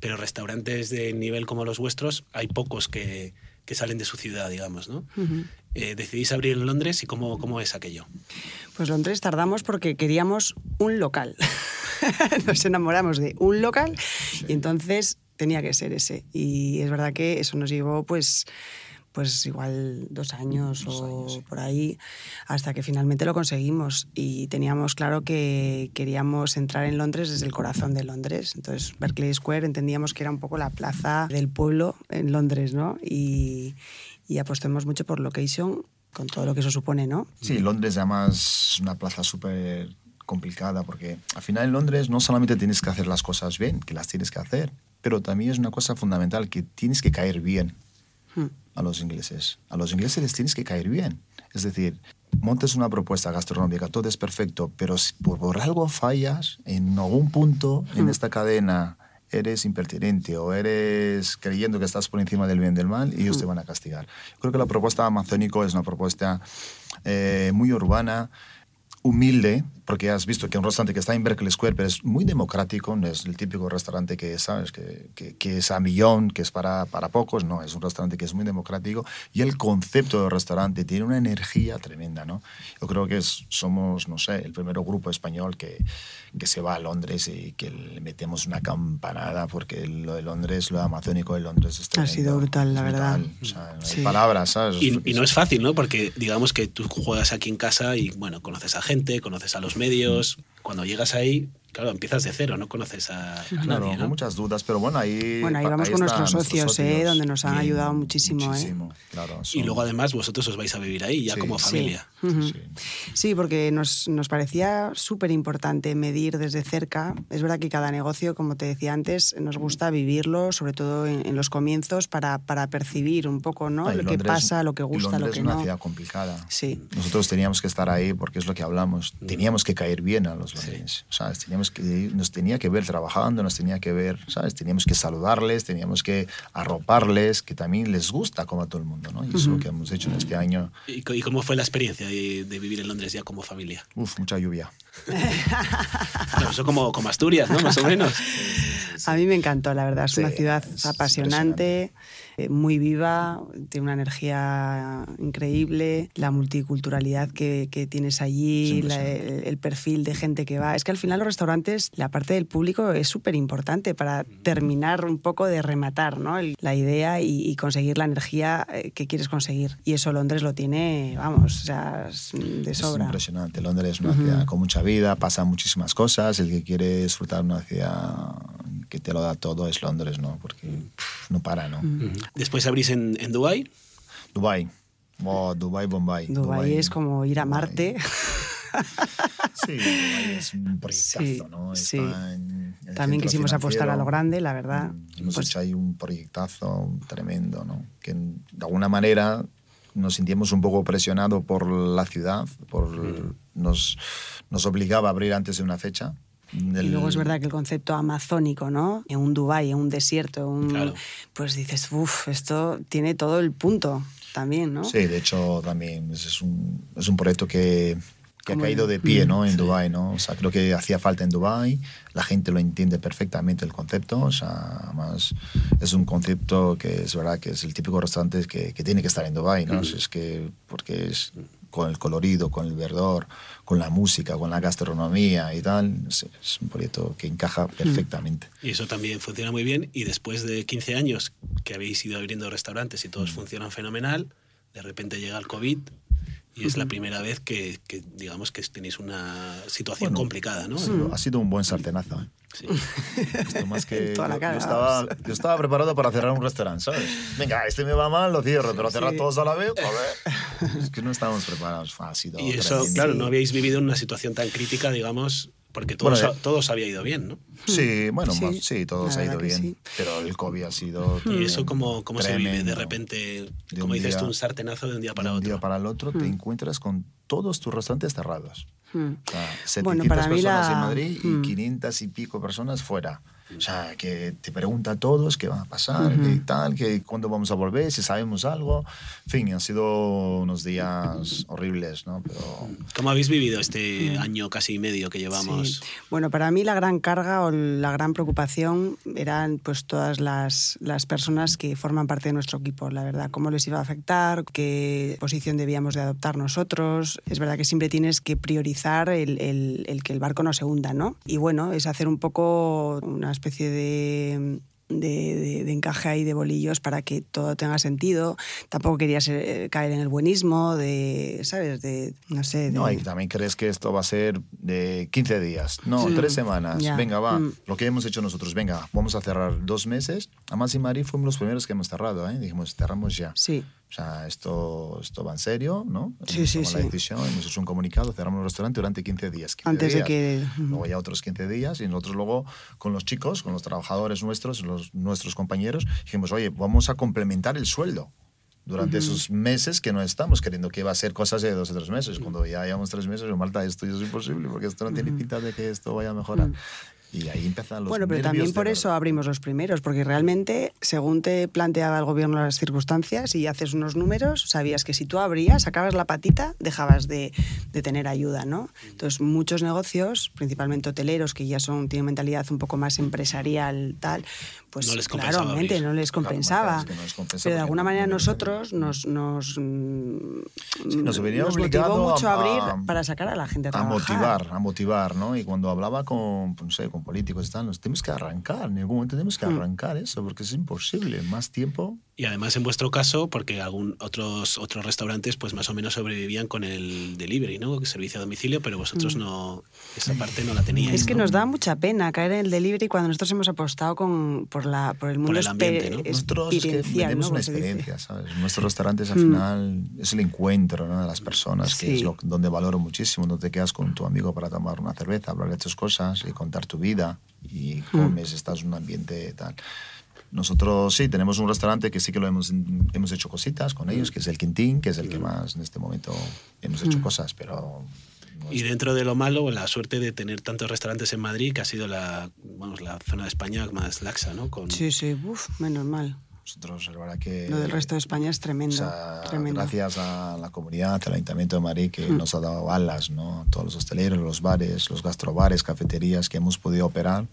pero restaurantes de nivel como los vuestros hay pocos que, que salen de su ciudad, digamos, ¿no? Eh, decidís abrir en Londres y cómo, cómo es aquello. Pues Londres tardamos porque queríamos un local. Nos enamoramos de un local y entonces tenía que ser ese. Y es verdad que eso nos llevó pues pues igual dos años Dos o años, sí. por ahí, hasta que finalmente lo conseguimos. Y teníamos claro que queríamos entrar en Londres desde el corazón de Londres. Entonces, Berkeley Square entendíamos que era un poco la plaza del pueblo en Londres, ¿no? Y, y apostamos mucho por location, con todo lo que eso supone, ¿no? Sí, Londres además es una plaza súper complicada porque al final en Londres no solamente tienes que hacer las cosas bien, que las tienes que hacer, pero también es una cosa fundamental que tienes que caer bien. A los ingleses. A los ingleses les tienes que caer bien. Es decir, montes una propuesta gastronómica, todo es perfecto, pero si por, por algo fallas, en algún punto en esta cadena eres impertinente o eres creyendo que estás por encima del bien del mal y ellos te van a castigar. Creo que la propuesta amazónico es una propuesta eh, muy urbana, humilde, porque has visto que un restaurante que está en Berkeley Square, pero es muy democrático, no es el típico restaurante que, ¿sabes? Que, que, que es a millón, que es para, para pocos, no, es un restaurante que es muy democrático y el concepto del restaurante tiene una energía tremenda, ¿no? Yo creo que es- somos, no sé, el primer grupo español que, que se va a Londres y que le metemos una campanada porque lo de Londres, lo amazónico de Londres es Ha sido tremendo, brutal, la es verdad. brutal, o sea, no hay Sí. palabras, ¿sabes? Y, y no es fácil, ¿no? Porque digamos que tú juegas aquí en casa y, bueno, conoces a gente, conoces a los medios. Cuando llegas ahí, claro, empiezas de cero, no conoces a, a Claro, nadie, con ¿no? muchas dudas, pero bueno, ahí. Bueno, ahí vamos con nuestros socios, ¿eh? donde nos han ayudado muchísimo, ¿eh? muchísimo, claro, Y luego además vosotros os vais a vivir ahí ya Sí. como Sí. familia. Sí. Sí, porque nos, nos parecía súper importante medir desde cerca. Es verdad que cada negocio, como te decía antes, nos gusta vivirlo, sobre todo en, en los comienzos, para, para percibir un poco ¿no? Ah, lo que Londres- pasa, lo que gusta, Londres lo que es una no. ciudad complicada. Sí. Nosotros teníamos que estar ahí porque es lo que hablamos. Mm. Teníamos que caer bien a los londinenses. ¿sabes? Teníamos que, nos tenía que ver trabajando, nos tenía que ver, ¿sabes? Teníamos que saludarles, teníamos que arroparles, que también les gusta como a todo el mundo, ¿no? Y eso es lo que hemos hecho en este año. ¿Y, co- y cómo fue la experiencia de, de vivir en Londres ya como familia? Uf, mucha lluvia. Bueno, eso como, como Asturias, ¿no? Más o menos. A mí me encantó, la verdad. Es Sí, una ciudad es apasionante, eh, muy viva, tiene una energía increíble, la multiculturalidad que, que tienes Es allí, la- el, el perfil de gente que va. Es que al final los restaurantes, la parte del público es súper importante para terminar un poco de rematar ¿no? El- la idea y, y conseguir la energía eh, que quieres conseguir. Y eso Londres lo tiene, vamos, o sea, es de Es sobra. impresionante. Londres es una ciudad con mucha vida, pasan muchísimas cosas. El que quiere disfrutar una ciudad que te lo da todo es Londres, ¿no? Porque pff, no para, ¿no? Después abrís en, en Dubái. Dubai. Oh, Dubai, Bombay. Dubái es como ir a Dubái. Marte. Sí, Dubái es un proyectazo, Sí, ¿no? sí. Está en el También quisimos apostar a lo grande, la verdad. Mm, Hemos Pues- hecho ahí un proyectazo tremendo, ¿no? Que de alguna manera nos sentíamos un poco presionados por la ciudad, por, nos, nos obligaba a abrir antes de una fecha. Y El- luego es verdad que el concepto amazónico, ¿no? En un Dubái, en un desierto, un- Claro. pues dices, uff, esto tiene todo el punto también, ¿no? Sí, de hecho también es, un, es un proyecto que, que ha caído de pie ¿no? en sí. Dubái, ¿no? O sea, creo que hacía falta en Dubái, la gente lo entiende perfectamente el concepto, o sea, además es un concepto que es verdad que es el típico restaurante que, que tiene que estar en Dubái, ¿no? Es que porque es con el colorido, con el verdor, con la música, con la gastronomía y tal, es, es un proyecto que encaja perfectamente. Y eso también funciona muy bien. Y después de 15 años que habéis ido abriendo restaurantes y Mm. todos funcionan fenomenal, de repente llega el COVID y es la primera vez que, que, digamos que tenéis una situación Bueno, complicada, ¿no? Ha sido, ha sido un buen sartenazo. ¿eh? Sí. Esto más que Toda la yo, cara, yo estaba, vamos. yo estaba preparado para cerrar un restaurante, ¿sabes? Venga, este me va mal, lo cierro, pero cerrar Sí. todos a la vez, joder. Es que no estábamos preparados. Ha sido Y eso, tremendo. claro, no habíais vivido una situación tan crítica, digamos, porque todos, Bueno, todos había ido bien, ¿no? Sí, bueno, Sí, más- sí, todo la se ha ido bien. sí. Pero el COVID ha sido. Y eso, ¿cómo, cómo se vive de repente, De como un dices tú, un sartenazo de un día De para un otro? día para el otro te encuentras con todos tus restaurantes cerrados. Mm. O sea, 700 Bueno, para mí personas la- en Madrid y Mm. 500 y pico personas fuera. O sea, que te pregunta a todos qué va a pasar, qué tal, que cuándo vamos a volver, si sabemos algo. En fin, han sido unos días horribles, ¿no? Pero ¿Cómo habéis vivido este año casi y medio que llevamos? Sí. Bueno, para mí la gran carga o la gran preocupación eran pues todas las, las personas que forman parte de nuestro equipo, la verdad, cómo les iba a afectar, qué posición debíamos de adoptar nosotros. Es verdad que siempre tienes que priorizar el, el- el que el barco no se hunda, ¿no? Y bueno, es hacer un poco una especie de de, de- de encaje ahí de bolillos para que todo tenga sentido. Tampoco quería ser- eh, caer en el buenismo, de, ¿sabes? De, no sé, de... no, y también crees que esto va a ser de 15 días, no, Sí. tres semanas. Venga, va. Mm. Lo que hemos hecho nosotros, venga, vamos a cerrar dos meses. Además, en Madrid fuimos los primeros que hemos cerrado, ¿eh? Dijimos, cerramos ya. Sí. O sea, esto, esto va en serio, ¿no? Sí, Hemos sí, tomado la sí. decisión, hemos hecho un comunicado, cerramos el restaurante durante 15 días. 15 Antes de días. que... Luego ya otros 15 días y nosotros luego con los chicos, con los trabajadores nuestros, los, nuestros compañeros, dijimos, oye, vamos a complementar el sueldo durante esos meses que no estamos queriendo que iba a ser cosas de dos o tres meses. Cuando ya llevamos tres meses, yo, Marta, esto ya es imposible porque esto no tiene pinta de que esto vaya a mejorar. Y ahí empiezan los Bueno, pero también por eso abrimos los primeros, porque realmente, según te planteaba el gobierno las circunstancias y haces unos números, sabías que si tú abrías, sacabas la patita, dejabas de, de tener ayuda, ¿no? Entonces, muchos negocios, principalmente hoteleros, que ya son tienen mentalidad un poco más empresarial, tal, pues No les compensaba claramente abrir. no les Claro, compensaba. Es que no les compensa pero de alguna manera no nosotros nos, nos, mm, Sí, nos nos motivó mucho a, a- abrir para sacar a la gente a, a trabajar. motivar, a motivar, ¿no? Y cuando hablaba con, no sé, con políticos y tal, nos tenemos que arrancar, en algún momento tenemos que Mm. arrancar eso, porque es imposible, más tiempo. Y además en vuestro caso, porque algún otros otros restaurantes pues más o menos sobrevivían con el delivery, ¿no? Servicio a domicilio, pero vosotros no esa parte no la teníais. Mm. Es que ¿no? nos da mucha pena caer en el delivery cuando nosotros hemos apostado con, por, la, por el mundo el ambiente, ¿no? Nosotros es que vendemos ¿no? una experiencia, ¿sabes? Nuestros restaurantes al final es el encuentro ¿no? de las personas, que Sí. es lo, donde valoro muchísimo, donde te quedas con tu amigo para tomar una cerveza, hablar de tus cosas y contar tu vida y comes, estás en un ambiente tal. Nosotros sí, tenemos un restaurante que sí que lo hemos, hemos hecho cositas con ellos, que es el Quintín, que es el que más en este momento hemos hecho cosas, pero... Y dentro de lo malo, la suerte de tener tantos restaurantes en Madrid, que ha sido la, vamos, la zona de España más laxa, ¿no? Con, Sí, sí, uf, menos mal. Nosotros, la verdad que... Lo del resto de España es tremendo. O sea, tremendo. gracias a la comunidad, al Ayuntamiento de Madrid que nos ha dado alas, ¿no? Todos los hosteleros, los bares, los gastrobares, cafeterías que hemos podido operar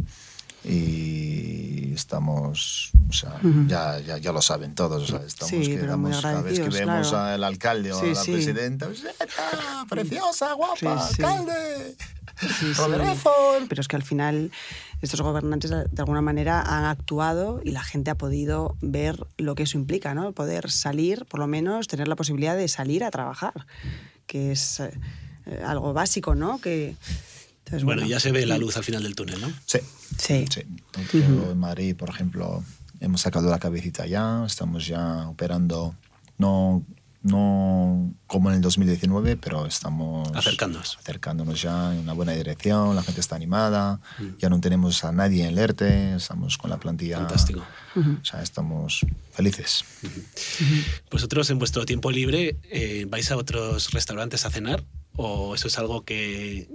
y estamos, o sea, ya, ya, ya lo saben todos, o sea, estamos Sí, que damos, cada vez que vemos claro. al alcalde o Sí, a la sí. presidenta, pues, "Eta, preciosa, guapa, alcalde, Sí, sí. Rodolfo". Pero es que al final estos gobernantes de alguna manera han actuado y la gente ha podido ver lo que eso implica, ¿no? Poder salir, por lo menos tener la posibilidad de salir a trabajar, que es eh, algo básico, ¿no? Que, entonces, bueno, bueno, ya se ve la luz al final del túnel, ¿no? Sí, Sí. En Madrid, por ejemplo, hemos sacado la cabecita ya, estamos ya operando, no, no como en el 2019, pero estamos Acercándonos. acercándonos ya en una buena dirección, la gente está animada, ya no tenemos a nadie en ERTE, estamos con la plantilla. Fantástico. O sea, estamos felices. ¿Vosotros en vuestro tiempo libre eh, vais a otros restaurantes a cenar? ¿O eso es algo que,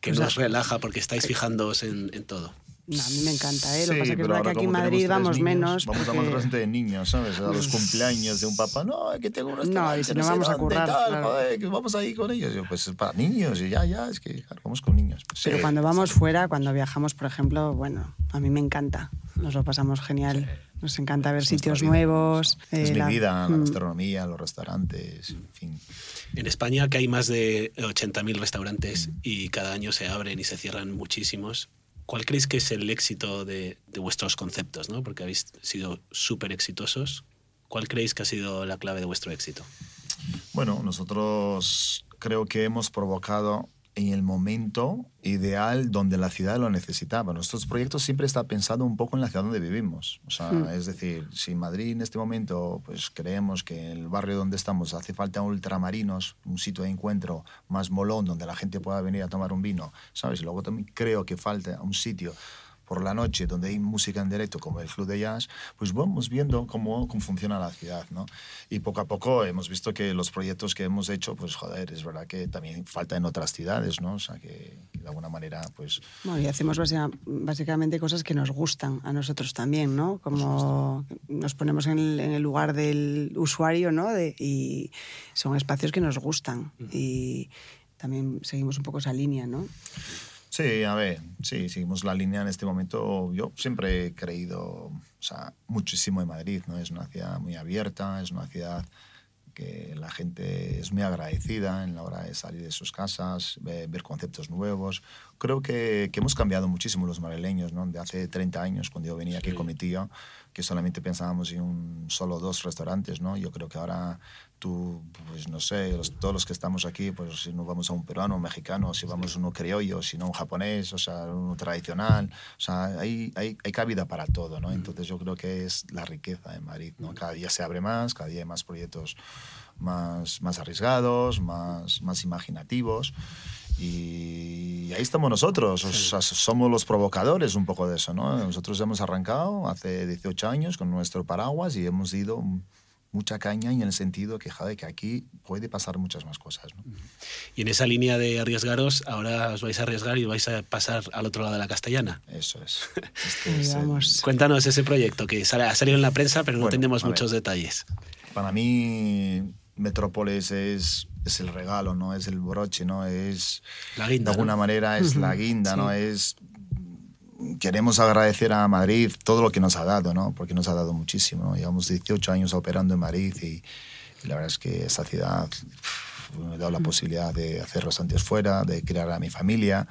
que Pues no a- os relaja porque estáis fijándoos en, en todo? No, a mí me encanta, ¿eh? Lo que Sí, pasa es que es verdad que aquí en Madrid vamos niños, menos. Vamos a más restaurante de niños, ¿sabes? A los cumpleaños de un papá. No, es que tengo un No, restaurante. y si no vamos a currar, tal, claro. joder, que vamos ahí con ellos. Yo, pues es para niños y ya, ya, es que claro, vamos con niños. Pues, Pero sí, cuando vamos fuera, cuando viajamos, por ejemplo, bueno, a mí me encanta. Nos lo pasamos genial. Nos encanta ver es sitios vida. nuevos. Es eh, mi la- vida, la Mm. gastronomía, los restaurantes, en fin. En España, que hay más de 80.000 restaurantes y cada año se abren y se cierran muchísimos, ¿cuál creéis que es el éxito de, de vuestros conceptos? ¿no? Porque habéis sido súper exitosos. ¿Cuál creéis que ha sido la clave de vuestro éxito? Bueno, nosotros creo que hemos provocado en el momento ideal donde la ciudad lo necesitaba. Nuestros proyectos siempre están pensados un poco en la ciudad donde vivimos. O sea, Mm. es decir, si en Madrid en este momento pues creemos que en el barrio donde estamos hace falta ultramarinos, un sitio de encuentro más molón donde la gente pueda venir a tomar un vino, ¿sabes? Y luego también creo que falta un sitio por la noche donde hay música en directo como el Club de Jazz, pues vamos viendo cómo, cómo funciona la ciudad, ¿no? Y poco a poco hemos visto que los proyectos que hemos hecho, pues joder, es verdad que también falta en otras ciudades, ¿no? O sea, que, que de alguna manera, pues... Bueno, y hacemos básica- básicamente cosas que nos gustan a nosotros también, ¿no? Como nos ponemos en el, en el lugar del usuario, ¿no? De- y son espacios que nos gustan. Y también seguimos un poco esa línea, ¿no? Sí, a ver, sí, seguimos la línea en este momento. Yo siempre he creído, muchísimo en Madrid, ¿no? Es una ciudad muy abierta, es una ciudad que la gente es muy agradecida en la hora de salir de sus casas, ve- ver conceptos nuevos. Creo que, que hemos cambiado muchísimo los madrileños, ¿no? De hace 30 años, cuando yo venía aquí Sí. con mi tío, que solamente pensábamos en un, solo dos restaurantes, ¿no? Yo creo que ahora tú, pues no sé, los- todos los que estamos aquí, pues si no vamos a un peruano, un mexicano, si vamos a uno criollo, si no un japonés, o sea, uno tradicional, o sea, hay, hay, hay cabida para todo, ¿no? Entonces yo creo que es la riqueza de Madrid, ¿no? Cada día se abre más, cada día hay más proyectos más, más arriesgados, más, más imaginativos. Y ahí estamos nosotros, o sea, somos los provocadores un poco de eso, ¿no? Nosotros hemos arrancado hace 18 años con nuestro paraguas y hemos ido mucha caña en el sentido que, joder, que aquí puede pasar muchas más cosas, ¿no? Y en esa línea de arriesgaros, ahora os vais a arriesgar y vais a pasar al otro lado de la castellana. Eso es. Este es el-. Cuéntanos ese proyecto que sale- ha salido en la prensa, pero no Bueno, tenemos a ver. muchos detalles. para mí Metrópolis es, es el regalo, ¿no? Es el broche, ¿no? Es, La guinda, de alguna ¿no? manera, es la Ujú, guinda, sí. ¿no? Es, queremos agradecer a Madrid todo lo que nos ha dado, ¿no? Porque nos ha dado muchísimo, ¿no? Llevamos 18 años operando en Madrid y, y la verdad es que esa ciudad me ha dado la posibilidad de hacer restaurantes fuera, de crear a mi familia,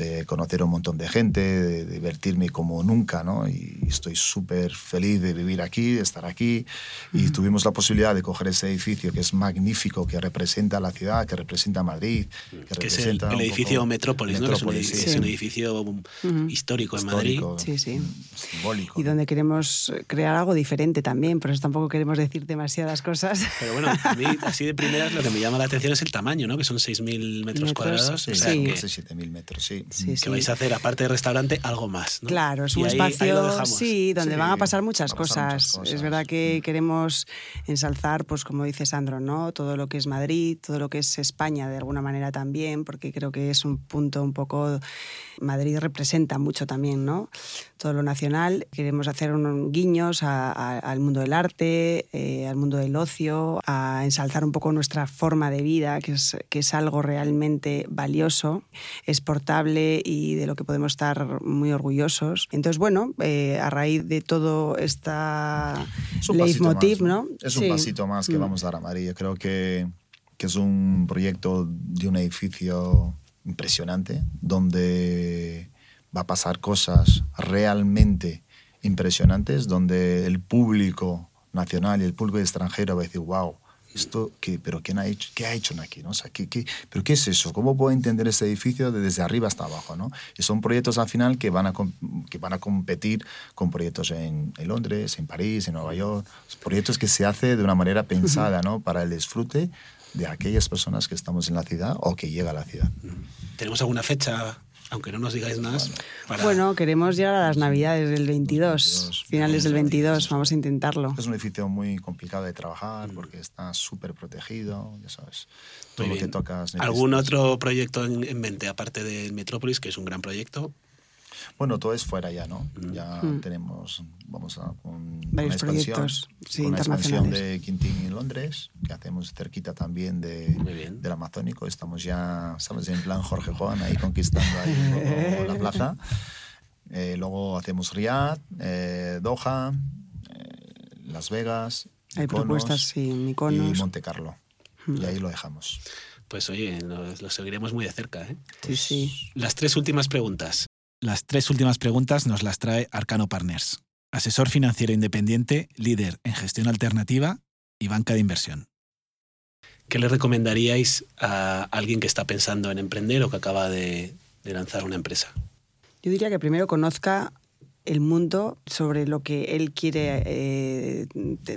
de conocer a un montón de gente, de divertirme como nunca, ¿no? Y estoy súper feliz de vivir aquí, de estar aquí. Y tuvimos la posibilidad de coger ese edificio que es magnífico, que representa la ciudad, que representa Madrid, que, Que es el, representa el edificio poco- Metrópolis, ¿no? Que es un, Metrópolis, edificio, sí. es un edificio um, histórico en Madrid. Sí, sí. Simbólico. Y donde queremos crear algo diferente también, por eso tampoco queremos decir demasiadas cosas. Pero bueno, a mí, así de primeras, lo que me llama la atención es el tamaño, ¿no? Que son 6.000 metros, Metros, cuadrados. Sí, o sea, Sí. que, casi 7.000 metros, sí. Sí, que sí. vais a hacer, aparte de restaurante, algo más. ¿no? Claro, es Y un ahí- ahí espacio, dejamos. sí, donde Sí, van a pasar muchas van a pasar cosas. muchas cosas. Es verdad que queremos ensalzar, pues como dice Sandro, ¿no? Todo lo que es Madrid, todo lo que es España de alguna manera también, porque creo que es un punto un poco Madrid representa mucho también, ¿no? Todo lo nacional. Queremos hacer unos guiños a- a- al mundo del arte, eh, al mundo del ocio, a ensalzar un poco nuestra forma de vida, que es, que es algo realmente valioso, exportable y de lo que podemos estar muy orgullosos. Entonces, bueno, eh, a raíz de todo esta Es leitmotiv, ¿no? Es un Sí. pasito más que Mm. vamos a dar a Madrid. Yo creo que, que es un proyecto de un edificio impresionante, donde va a pasar cosas realmente impresionantes, donde el público nacional y el público extranjero va a decir, wow, esto, qué, pero ¿quién ha hecho, qué ha hecho aquí? ¿no? O sea, ¿qué, qué, ¿Pero qué es eso? ¿Cómo puedo entender este edificio de desde arriba hasta abajo? ¿no? Y son proyectos al final que van a, que van a competir con proyectos en, en Londres, en París, en Nueva York, proyectos que se hace de una manera pensada ¿no? para el disfrute de aquellas personas que estamos en la ciudad o que llega a la ciudad. ¿Tenemos alguna fecha, aunque no nos digáis más? para- Bueno, queremos llegar a las Navidades del 22, 22, finales del 22, 22. vamos a intentarlo. Es un edificio muy complicado de trabajar porque está súper protegido, ya sabes. Todo lo que tocas. ¿Algún necesitas- otro proyecto en, en mente, aparte del Metrópolis, que es un gran proyecto? Bueno, todo es fuera ya, ¿no? Mm. Ya Mm. tenemos, vamos a con Varios una expansión, proyectos, sí, con una expansión internacionales. de Quintín en Londres, que hacemos cerquita también de, del Amazónico. Estamos ya, estamos en plan Jorge Juan, ahí conquistando ahí la plaza. Eh, luego hacemos Riyadh, eh, Doha, eh, Las Vegas, Hay propuestas, sí, y Mykonos. Monte Carlo. Y ahí lo dejamos. Pues oye, lo, lo seguiremos muy de cerca. ¿eh? Sí, sí. Las tres últimas preguntas. Las tres últimas preguntas nos las trae Arcano Partners, asesor financiero independiente, líder en gestión alternativa y banca de inversión. ¿qué le recomendaríais a alguien que está pensando en emprender o que acaba de, de lanzar una empresa? Yo diría que primero conozca el mundo sobre lo que él quiere, eh,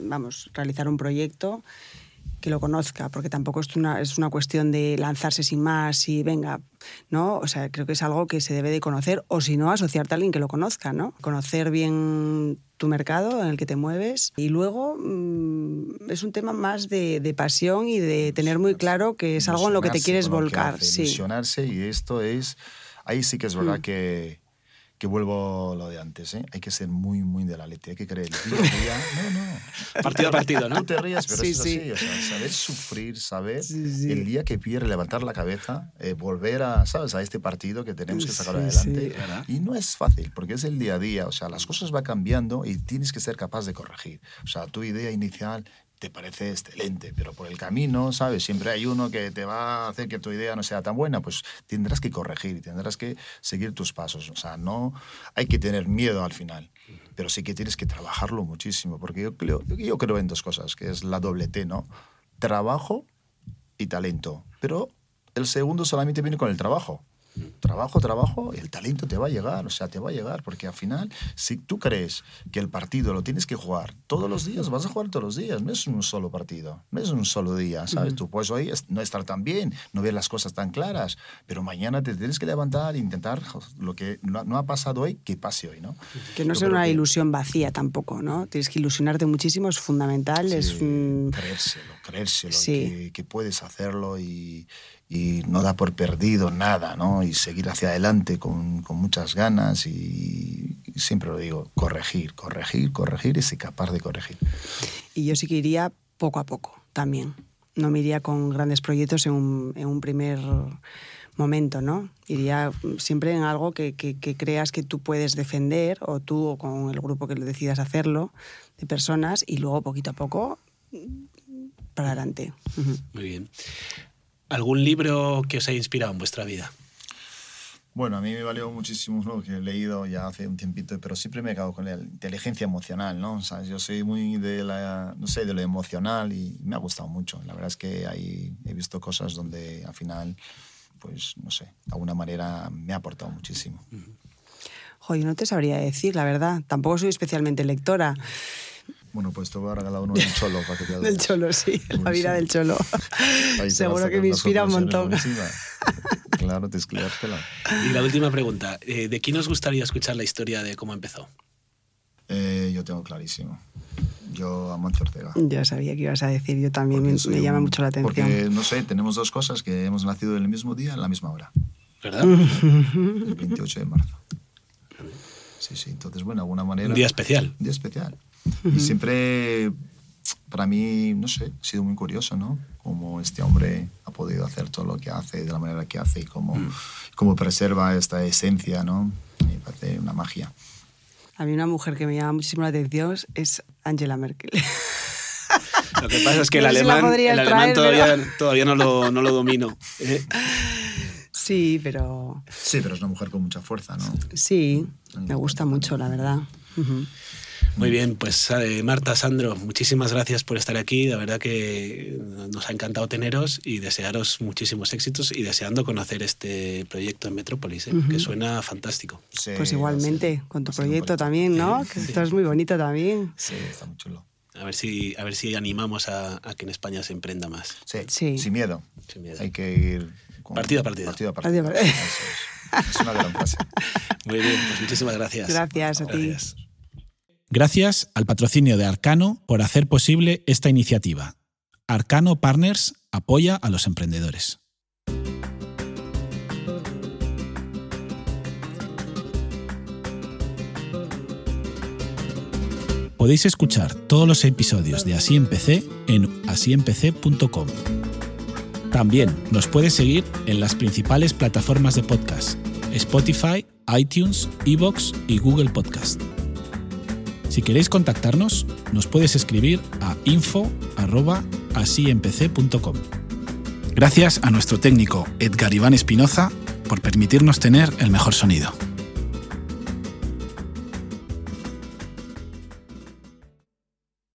vamos, realizar un proyecto, que lo conozca, porque tampoco es una, es una cuestión de lanzarse sin más y venga, ¿no? O sea, creo que es algo que se debe de conocer, o si no, asociarte a alguien que lo conozca, ¿no? Conocer bien tu mercado en el que te mueves y luego mm, es un tema más de, de pasión y de tener muy claro que es algo en lo que te quieres volcar. hace, sí. Ilusionarse y esto es... Ahí sí que es verdad Mm. que, que vuelvo a lo de antes, ¿eh? Hay que ser muy, muy de la leche, hay que creer día. No, no. Partido a partido, ¿no? Tú te rías, pero Sí, es sí. así. O sea, saber sufrir, saber Sí, el día que pierdes, levantar la cabeza, eh, volver a, ¿sabes? a este partido que tenemos que sacar adelante. Y no es fácil, porque es el día a día. O sea, las cosas van cambiando y tienes que ser capaz de corregir. O sea, tu idea inicial te parece excelente, pero por el camino, ¿sabes? Siempre hay uno que te va a hacer que tu idea no sea tan buena, pues tendrás que corregir y tendrás que seguir tus pasos. O sea, no hay que tener miedo al final, pero sí que tienes que trabajarlo muchísimo, porque yo creo, yo creo en dos cosas, que es la doble T, ¿no? Trabajo y talento, pero el segundo solamente viene con el trabajo. Trabajo, trabajo, el talento te va a llegar, o sea, te va a llegar, porque al final, si tú crees que el partido lo tienes que jugar todos los días, vas a jugar todos los días, no es un solo partido, no es un solo día, ¿sabes? Tú puedes hoy no estar tan bien, no ver las cosas tan claras, pero mañana te tienes que levantar e intentar lo que no, ha pasado hoy, que pase hoy, ¿no? Que no Yo sea una que- ilusión vacía tampoco, ¿no? Tienes que ilusionarte muchísimo, es fundamental, Sí, es un... creérselo, creérselo, Sí. que, que puedes hacerlo y, y no da por perdido nada, ¿no? Y seguir hacia adelante con, con muchas ganas y, y siempre lo digo, corregir, corregir, corregir y ser capaz de corregir. Y yo sí que iría poco a poco también. No me iría con grandes proyectos en un, en un primer momento, ¿no? Iría siempre en algo que, que- que creas que tú puedes defender, o tú o con el grupo que lo decidas hacerlo, de personas, y luego poquito a poco para adelante. Muy bien. ¿Algún libro que os haya inspirado en vuestra vida? Bueno, a mí me valió muchísimo lo que he leído ya hace un tiempito, pero siempre me he quedado con la inteligencia emocional, ¿no? O sea, yo soy muy de la, no sé, de lo emocional y me ha gustado mucho. La verdad es que ahí he visto cosas donde al final, pues, no sé, de alguna manera me ha aportado muchísimo. Jo, yo no te sabría decir, la verdad. Tampoco soy especialmente lectora. Bueno, pues te voy a regalar uno del Cholo para que te Del cholo, sí, la vida del cholo. Te Seguro que me inspira un montón. claro, leértela. Y la última pregunta, eh, ¿de quién os gustaría escuchar la historia de cómo empezó? Eh, yo tengo clarísimo. Yo, Amancio Ortega. Ya sabía que ibas a decir, yo también Porque me, me llama un- mucho la atención. Porque, no sé, tenemos dos cosas, que hemos nacido en el mismo día, en la misma hora, ¿Verdad? el 28 de marzo. Sí, sí, entonces, bueno, de alguna manera... Un día especial. Un día especial. Y siempre, para mí, no sé, ha sido muy curioso, ¿no? Cómo este hombre ha podido hacer todo lo que hace, de la manera que hace y cómo, cómo preserva esta esencia, ¿no? Me parece una magia. A mí una mujer que me llama muchísimo la atención es Angela Merkel. Lo que pasa es que el No la alemán, el alemán traer, todavía, pero- todavía no, lo, no lo domino. ¿eh? sí, pero Sí, pero es una mujer con mucha fuerza, ¿no? sí, me gusta mucho, la verdad. Ujú. Muy bien, pues eh, Marta, Sandro, muchísimas gracias por estar aquí. La verdad que nos ha encantado teneros y desearos muchísimos éxitos y deseando conocer este proyecto en Metrópolis, ¿eh? que suena fantástico. Sí, Pues igualmente, con tu proyecto también, ¿no? Que esto es muy bonito también. Sí, está muy chulo. A ver si, a ver si animamos a, a que en España se emprenda más. Sí, Sí. sin miedo. Sin miedo. Hay que ir... con- Partido a partido. Partido a Partido partido. a partido. Eso es. Es una gran frase. Muy bien, pues muchísimas gracias. Gracias a ti. Gracias. Gracias al patrocinio de Arcano por hacer posible esta iniciativa. Arcano Partners apoya a los emprendedores. Podéis escuchar todos los episodios de Así Empecé en asíempecé.com. También nos puedes seguir en las principales plataformas de podcast: Spotify, iTunes, Evox y Google Podcast. Si queréis contactarnos, nos puedes escribir a info@asiempecé.com. Gracias a nuestro técnico Edgar Iván Espinoza por permitirnos tener el mejor sonido.